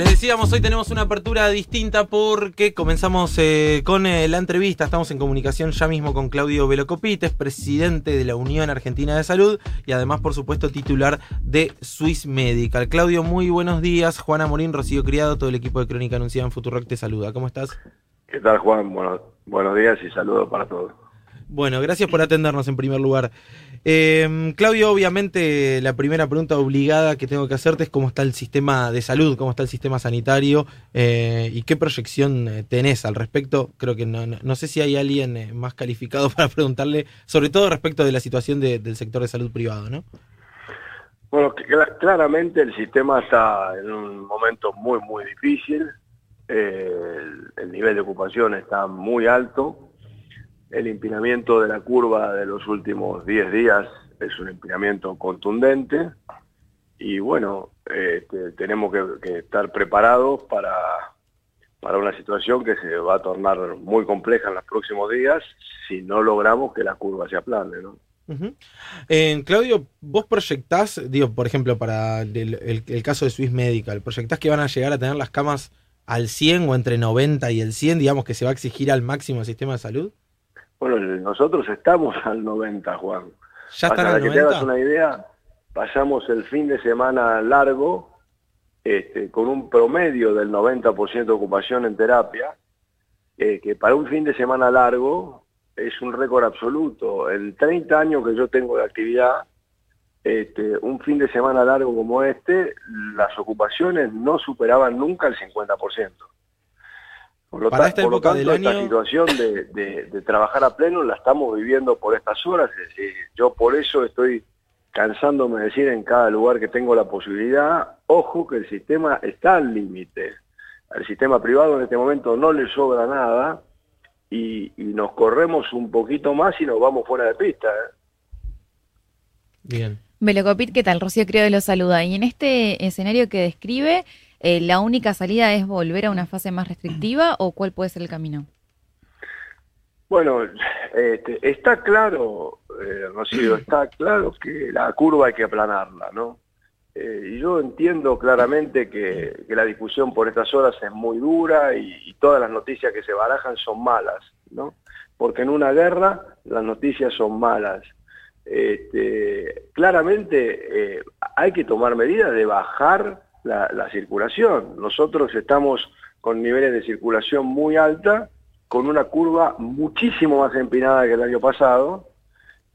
Les decíamos, hoy tenemos una apertura distinta porque comenzamos eh, con eh, la entrevista. Estamos en comunicación ya mismo con Claudio Velocopites, presidente de la Unión Argentina de Salud y además, por supuesto, titular de Swiss Medical. Claudio, muy buenos días. Juana Morín, Rocío Criado, todo el equipo de Crónica Anunciada en Futurock te saluda. ¿Cómo estás? ¿Qué tal, Juan? Bueno, buenos días y saludos para todos. Bueno, gracias por atendernos en primer lugar. Eh, Claudio, obviamente la primera pregunta obligada que tengo que hacerte es cómo está el sistema de salud, cómo está el sistema sanitario eh, y qué proyección eh, tenés al respecto. Creo que no, no, sé si hay alguien eh, más calificado para preguntarle, sobre todo respecto de la situación de, del sector de salud privado, ¿no? Bueno, claramente el sistema está en un momento muy, muy difícil. el nivel de ocupación está muy alto el empinamiento de la curva de los últimos 10 días es un empinamiento contundente y bueno, este, tenemos que, estar preparados para, para una situación que se va a tornar muy compleja en los próximos días si no logramos que la curva se aplane, ¿no? eh, Claudio, vos proyectás, digo, por ejemplo, para el, el, caso de Swiss Medical, ¿proyectás que van a llegar a tener las camas al 100 o entre 90 y el 100, digamos que se va a exigir al máximo el sistema de salud? Bueno, nosotros estamos al 90, Juan. ¿Ya Para que te hagas una idea, pasamos el fin de semana largo este, con un promedio del 90% de ocupación en terapia, eh, que para un fin de semana largo es un récord absoluto. En 30 años que yo tengo de actividad, este, un fin de semana largo como este, las ocupaciones no superaban nunca el 50%. Por lo, Para esta época del año... esta situación de, trabajar a pleno la estamos viviendo por estas horas. yo por eso estoy cansándome de decir en cada lugar que tengo la posibilidad, ojo que el sistema está al límite. Al sistema privado en este momento no le sobra nada y, nos corremos un poquito más y nos vamos fuera de pista. ¿eh? Bien. Velocopit, ¿qué tal? Rocío Creo lo saluda. Y en este escenario que describe, eh, ¿la única salida es volver a una fase más restrictiva o cuál puede ser el camino? Bueno, este, está claro, eh, Rocío, está claro que la curva hay que aplanarla, ¿no? Eh, yo entiendo claramente que, la discusión por estas horas es muy dura y, todas las noticias que se barajan son malas, ¿no? Porque en una guerra las noticias son malas. Este, claramente eh, hay que tomar medidas de bajar la, circulación. Nosotros estamos con niveles de circulación muy alta, con una curva muchísimo más empinada que el año pasado,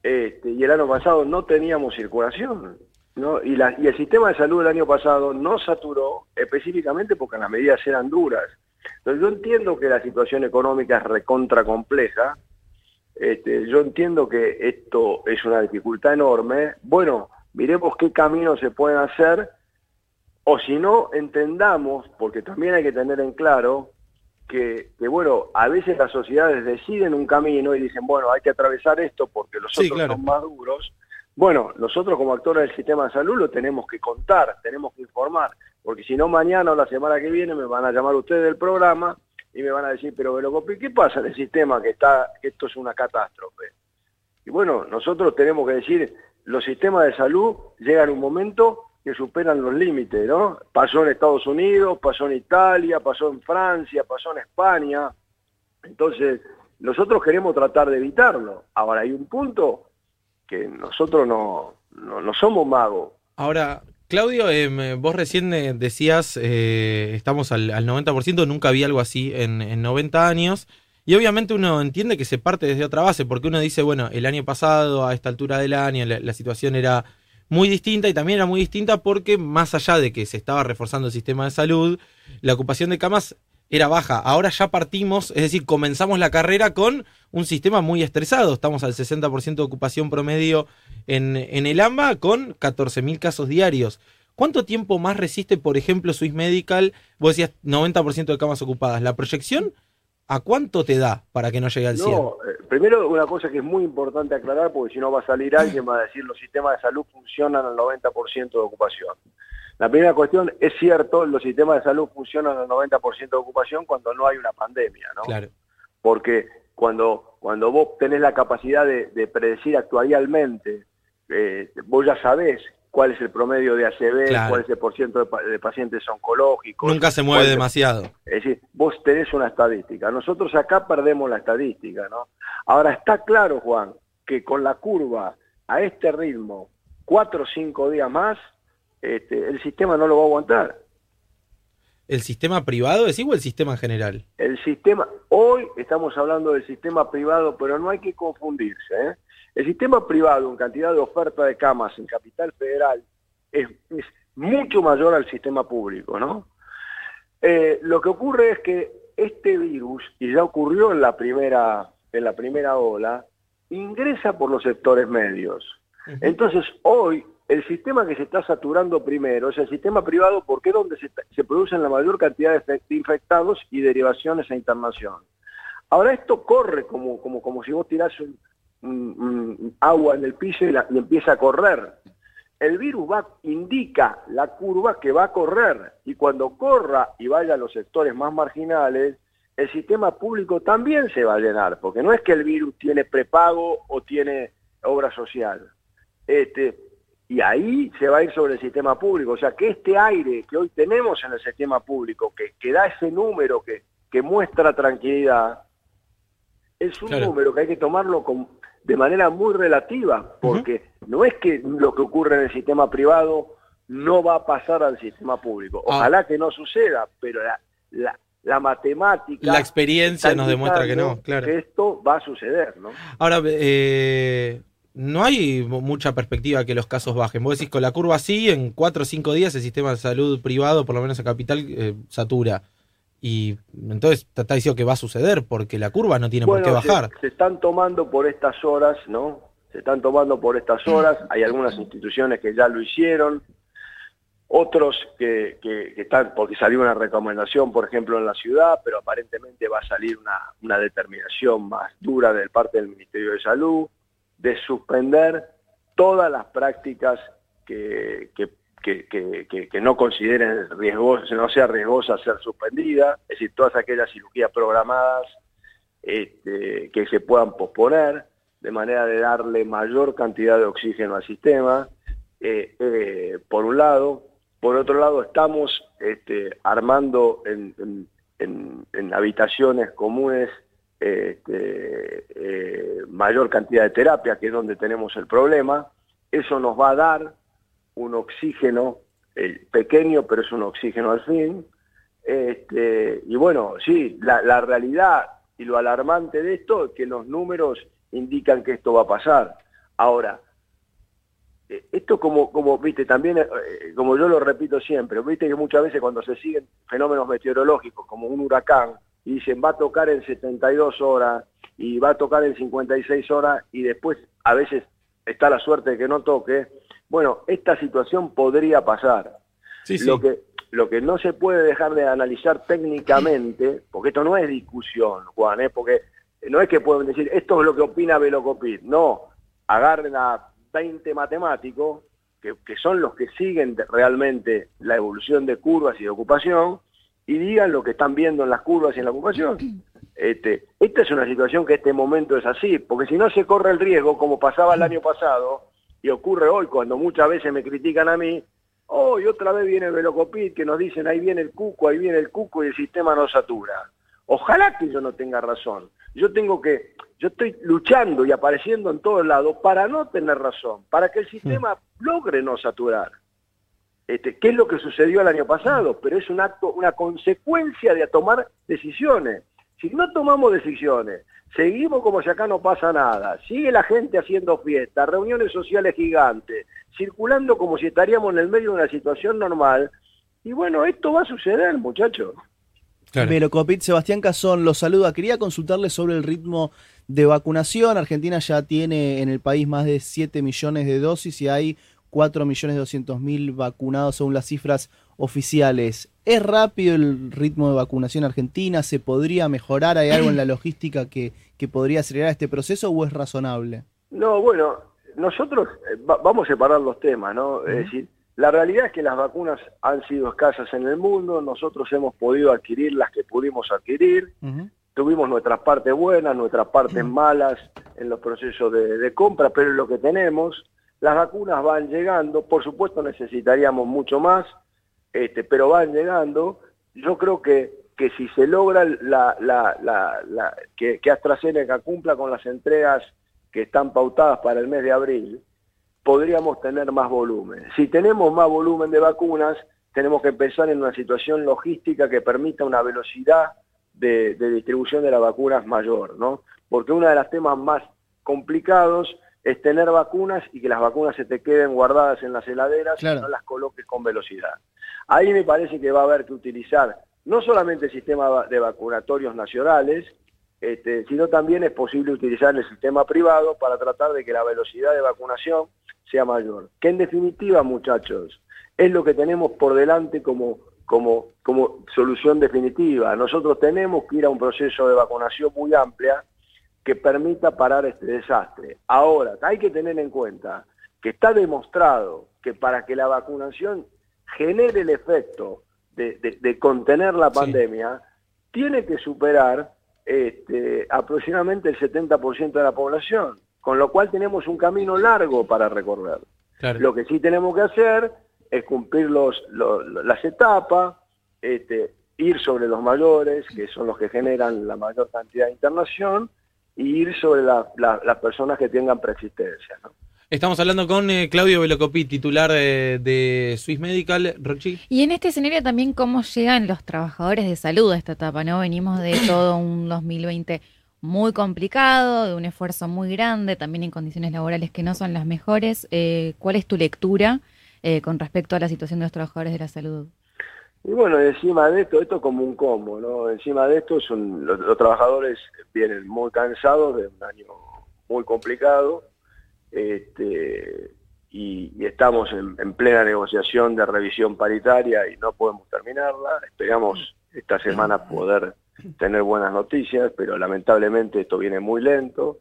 este, y el año pasado no teníamos circulación. ¿no? Y, la, y el sistema de salud del año pasado no saturó específicamente porque las medidas eran duras. Entonces yo entiendo que la situación económica es recontra compleja, este, yo entiendo que esto es una dificultad enorme. Bueno, miremos qué caminos se pueden hacer o si no, entendamos, porque también hay que tener en claro que, bueno, a veces las sociedades deciden un camino y dicen, bueno, hay que atravesar esto porque los otros son más duros. Bueno, nosotros como actores del sistema de salud lo tenemos que contar, tenemos que informar, porque si no mañana o la semana que viene me van a llamar ustedes del programa y me van a decir, pero ¿qué pasa en el sistema que está, que esto es una catástrofe? Y bueno, nosotros tenemos que decir, los sistemas de salud llegan un momento que superan los límites, ¿no? Pasó en Estados Unidos, pasó en Italia, pasó en Francia, pasó en España. Entonces, nosotros queremos tratar de evitarlo. Ahora, hay un punto que nosotros no, no, somos magos. Ahora, Claudio, eh, vos recién eh, decías, eh, estamos al, al, 90%, nunca había algo así en, en 90 años. Y obviamente uno entiende que se parte desde otra base, porque uno dice, bueno, el año pasado, a esta altura del año, la situación era muy distinta y también era muy distinta porque más allá de que se estaba reforzando el sistema de salud, la ocupación de camas era baja. Ahora ya partimos, es decir, comenzamos la carrera con un sistema muy estresado. Estamos al 60% de ocupación promedio en, en el AMBA con 14.000 casos diarios. ¿Cuánto tiempo más resiste, por ejemplo, Swiss Medical? Vos decías 90% de camas ocupadas. ¿La proyección ¿A cuánto te da para que no llegue al 100? No, eh, primero una cosa que es muy importante aclarar, porque si no va a salir alguien va a decir los sistemas de salud funcionan al 90% de ocupación. La primera cuestión, es cierto, los sistemas de salud funcionan al 90% de ocupación cuando no hay una pandemia, ¿no? Claro. Porque cuando, cuando vos tenés la capacidad de, predecir actuarialmente, eh, vos ya sabés cuál es el promedio de ACV, cuál es el porcentaje de, pacientes oncológicos. Nunca se mueve demasiado. Es decir, vos tenés una estadística. Nosotros acá perdemos la estadística, ¿no? Ahora está claro, Juan, que con la curva a este ritmo, cuatro o cinco días más, este, el sistema no lo va a aguantar. ¿El sistema privado es igual el sistema en general? El sistema, hoy estamos hablando del sistema privado, pero no hay que confundirse. ¿eh? El sistema privado en cantidad de oferta de camas en Capital Federal es, mucho mayor al sistema público, ¿no? Eh, lo que ocurre es que este virus, y ya ocurrió en la primera, en la primera ola, ingresa por los sectores medios. Entonces, hoy, el sistema que se está saturando primero es el sistema privado porque es donde se, producen la mayor cantidad de infectados y derivaciones a internación. Ahora, esto corre como, como, como si vos tirás un, agua en el piso y, empieza a correr. El virus va, indica la curva que va a correr y cuando corra y vaya a los sectores más marginales, el sistema público también se va a llenar, porque no es que el virus tiene prepago o tiene obra social. Este, y ahí se va a ir sobre el sistema público. O sea, que este aire que hoy tenemos en el sistema público, que, que da ese número que, que muestra tranquilidad, es un número que hay que tomarlo con, de manera muy relativa, porque no es que lo que ocurre en el sistema privado no va a pasar al sistema público. Ah. Ojalá que no suceda, pero la, la, matemática... La experiencia nos demuestra que no, claro. Que esto va a suceder, ¿no? Ahora, eh, no hay mucha perspectiva que los casos bajen. Vos decís, con la curva así, en cuatro o cinco días el sistema de salud privado, por lo menos en Capital, eh, satura. Y entonces te está diciendo que va a suceder porque la curva no tiene por qué bajar. Se, están tomando por estas horas, ¿no? Se están tomando por estas horas. Hay algunas instituciones que ya lo hicieron, otros que, están, porque salió una recomendación, por ejemplo, en la ciudad, pero aparentemente va a salir una, determinación más dura de parte del Ministerio de Salud de suspender todas las prácticas que, que que, no consideren riesgosa, no sea riesgosa ser suspendida, es decir, todas aquellas cirugías programadas este, que se puedan posponer, de manera de darle mayor cantidad de oxígeno al sistema, eh, eh, por un lado. Por otro lado, estamos este, armando en, habitaciones comunes este, eh, mayor cantidad de terapia, que es donde tenemos el problema. Eso nos va a dar un oxígeno eh, pequeño, pero es un oxígeno al fin. Este, y bueno, sí, la, realidad y lo alarmante de esto es que los números indican que esto va a pasar. Ahora, esto como, como viste, también, eh, como yo lo repito siempre, viste que muchas veces cuando se siguen fenómenos meteorológicos como un huracán, y dicen va a tocar en 72 horas y va a tocar en 56 horas y después a veces está la suerte de que no toque, bueno, esta situación podría pasar. Lo, que, lo que no se puede dejar de analizar técnicamente, porque esto no es discusión, Juan, ¿eh? porque no es que pueden decir, esto es lo que opina Velocopit, no, agarren a 20 matemáticos, que, que son los que siguen realmente la evolución de curvas y de ocupación, y digan lo que están viendo en las curvas y en la ocupación. Este, esta es una situación que este momento es así, porque si no se corre el riesgo, como pasaba el año pasado, y ocurre hoy cuando muchas veces me critican a mí, hoy otra vez viene el Velocopit que nos dicen ahí viene el cuco, ahí viene el cuco y el sistema no satura. Ojalá que yo no tenga razón. Yo tengo que, yo estoy luchando y apareciendo en todos lados para no tener razón, para que el sistema logre no saturar. Este, ¿Qué es lo que sucedió el año pasado? Pero es un acto, una consecuencia de tomar decisiones. Si no tomamos decisiones, seguimos como si acá no pasa nada, sigue la gente haciendo fiestas, reuniones sociales gigantes, circulando como si estaríamos en el medio de una situación normal, y bueno, esto va a suceder, muchachos. Pero Copit, Sebastián Cazón los saluda. Quería consultarle sobre el ritmo de vacunación. Argentina ya tiene en el país más de 7 millones de dosis y hay 4 millones 200 mil vacunados según las cifras oficiales. ¿Es rápido el ritmo de vacunación argentina? ¿Se podría mejorar? ¿Hay algo en la logística que, que podría acelerar este proceso o es razonable? No, bueno, nosotros eh, vamos a separar los temas, ¿no? Es decir, la realidad es que las vacunas han sido escasas en el mundo, nosotros hemos podido adquirir las que pudimos adquirir, tuvimos nuestras partes buenas, nuestras partes malas en los procesos de, de compra, pero es lo que tenemos. Las vacunas van llegando, por supuesto necesitaríamos mucho más, este, pero van llegando. Yo creo que, que si se logra la, la, la, que, que AstraZeneca cumpla con las entregas que están pautadas para el mes de abril, podríamos tener más volumen. Si tenemos más volumen de vacunas, tenemos que pensar en una situación logística que permita una velocidad de, distribución de las vacunas mayor, ¿no? Porque uno de los temas más complicados es tener vacunas y que las vacunas se te queden guardadas en las heladeras y no las coloques con velocidad. Ahí me parece que va a haber que utilizar no solamente el sistema de vacunatorios nacionales, este, sino también es posible utilizar el sistema privado para tratar de que la velocidad de vacunación sea mayor. Que en definitiva, muchachos, es lo que tenemos por delante como, como, como solución definitiva. Nosotros tenemos que ir a un proceso de vacunación muy amplia que permita parar este desastre. Ahora, hay que tener en cuenta que está demostrado que para que la vacunación genere el efecto de, contener la pandemia, tiene que superar este, aproximadamente el 70% de la población, con lo cual tenemos un camino largo para recorrer. Lo que sí tenemos que hacer es cumplir los, las etapas, este, ir sobre los mayores, que son los que generan la mayor cantidad de internación, y ir sobre las personas que tengan persistencia. Estamos hablando con eh, Claudio Velocopí, titular de, Swiss Medical, Rochi. Y en este escenario también cómo llegan los trabajadores de salud a esta etapa, ¿no? Venimos de todo un 2020 muy complicado, de un esfuerzo muy grande, también en condiciones laborales que no son las mejores. Eh, ¿Cuál es tu lectura eh, con respecto a la situación de los trabajadores de la salud? Y bueno, encima de esto, esto es como un combo, ¿no? Encima de esto son los, trabajadores vienen muy cansados de un año muy complicado, este, y, estamos en, plena negociación de revisión paritaria y no podemos terminarla. Esperamos esta semana poder tener buenas noticias, pero lamentablemente esto viene muy lento.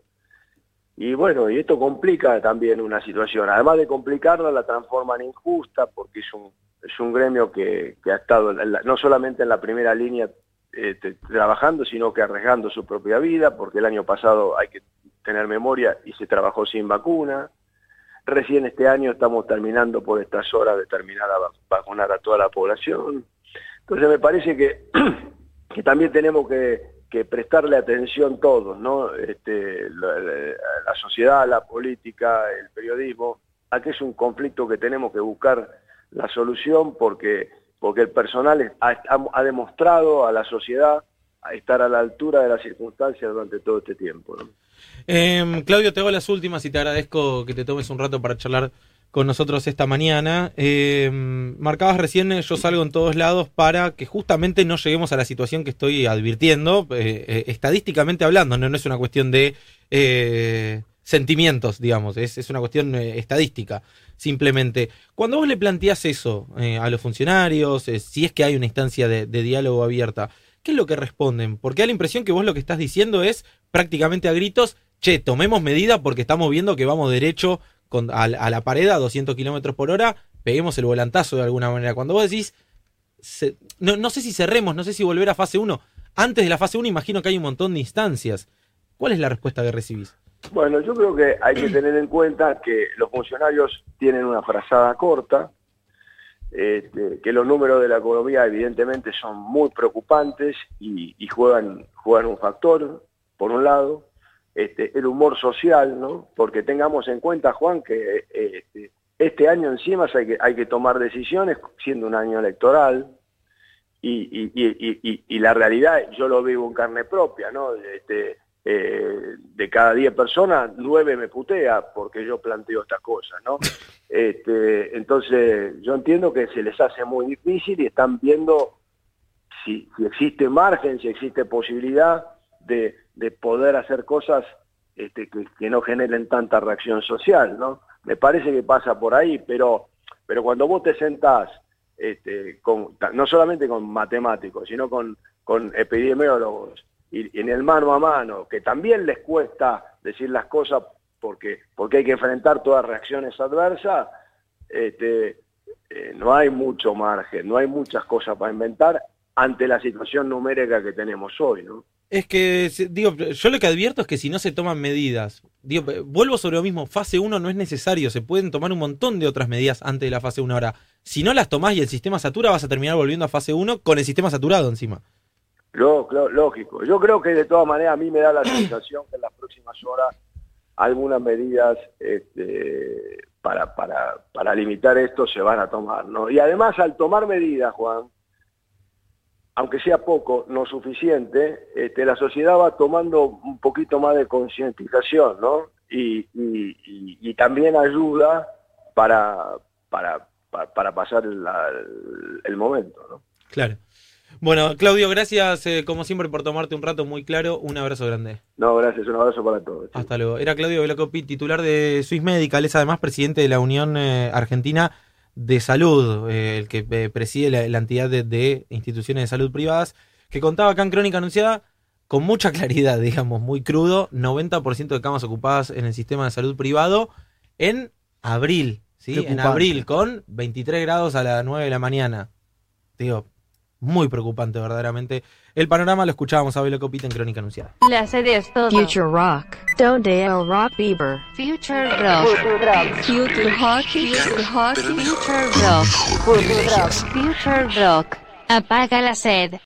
Y bueno, y esto complica también una situación. Además de complicarla, la transforman injusta porque es un, es un gremio que, ha estado no solamente en la primera línea este, trabajando, sino que arriesgando su propia vida, porque el año pasado hay que tener memoria y se trabajó sin vacuna. Recién este año estamos terminando por estas horas de terminar a vacunar a toda la población. Entonces me parece que, que también tenemos que, que prestarle atención todos, ¿no? Este, la, sociedad, la política, el periodismo, a que es un conflicto que tenemos que buscar la solución porque, porque el personal ha, ha demostrado a la sociedad estar a la altura de las circunstancias durante todo este tiempo. Eh, Claudio, te hago las últimas y te agradezco que te tomes un rato para charlar con nosotros esta mañana. Eh, marcabas recién, eh, yo salgo en todos lados para que justamente no lleguemos a la situación que estoy advirtiendo, eh, estadísticamente hablando, no, es una cuestión de sentimientos, digamos, es, una cuestión estadística, simplemente. Cuando vos le planteás eso a los funcionarios, si es que hay una instancia de diálogo abierta, ¿qué es lo que responden? Porque da la impresión que vos lo que estás diciendo es prácticamente a gritos, che, tomemos medida porque estamos viendo que vamos derecho a, la pared a 200 kilómetros por hora, peguemos el volantazo de alguna manera. Cuando vos decís, no, sé si cerremos, no sé si volver a fase 1. Antes de la fase 1 imagino que hay un montón de instancias. ¿Cuál es la respuesta que recibís? Bueno, yo creo que hay que tener en cuenta que los funcionarios tienen una frazada corta, este, que los números de la economía evidentemente son muy preocupantes y, juegan, juegan un factor, por un lado, este, el humor social, ¿no? Porque tengamos en cuenta, Juan, que este, este año encima hay que, hay que tomar decisiones siendo un año electoral y, y, la realidad, yo lo vivo en carne propia, ¿no? Eh, de cada 10 personas, 9 me putea porque yo planteo estas cosas, ¿no? Este, entonces, yo entiendo que se les hace muy difícil y están viendo si, si existe margen, si existe posibilidad de, de poder hacer cosas este, que, no generen tanta reacción social, ¿no? Me parece que pasa por ahí, pero, pero cuando vos te sentás, este, con, no solamente con matemáticos, sino con, con epidemiólogos, y, en el mano a mano, que también les cuesta decir las cosas porque, porque hay que enfrentar todas reacciones adversas, este, eh, no hay mucho margen, no hay muchas cosas para inventar ante la situación numérica que tenemos hoy, ¿no? Es que, digo, yo lo que advierto es que si no se toman medidas, digo, eh, vuelvo sobre lo mismo, fase 1 no es necesario, se pueden tomar un montón de otras medidas antes de la fase 1 ahora. Si no las tomás y el sistema satura, vas a terminar volviendo a fase 1 con el sistema saturado encima. Lógico. Yo creo que de todas maneras a mí me da la sensación que en las próximas horas algunas medidas este, para, para, para limitar esto se van a tomar, ¿no? Y además al tomar medidas, Juan, aunque sea poco, no suficiente, este, la sociedad va tomando un poquito más de concientización, ¿no? Y, y- y- y también ayuda para, para, para, pasar la- el momento, ¿no? Claro. Bueno, Claudio, gracias eh, como siempre por tomarte un rato muy claro. Un abrazo grande. No, gracias, un abrazo para todos. chicos. Hasta luego. Era Claudio Velocopi, titular de Swiss Medical, es además presidente de la Unión eh, Argentina de Salud, eh, el que eh, preside la, la entidad de, de instituciones de salud privadas, que contaba acá en Crónica Anunciada con mucha claridad, digamos, muy crudo, 90% de camas ocupadas en el sistema de salud privado en abril, ¿sí? En abril, con 23 grados a las 9 de la mañana. Digo, muy preocupante verdaderamente. El panorama lo escuchábamos a Velocopita en Crónica Anunciada. La sede es todo. Future Rock. Donde el rock Bieber. Future Rock. Future Rock. Future Rock. Future Rock. Future Rock. Apaga la sed.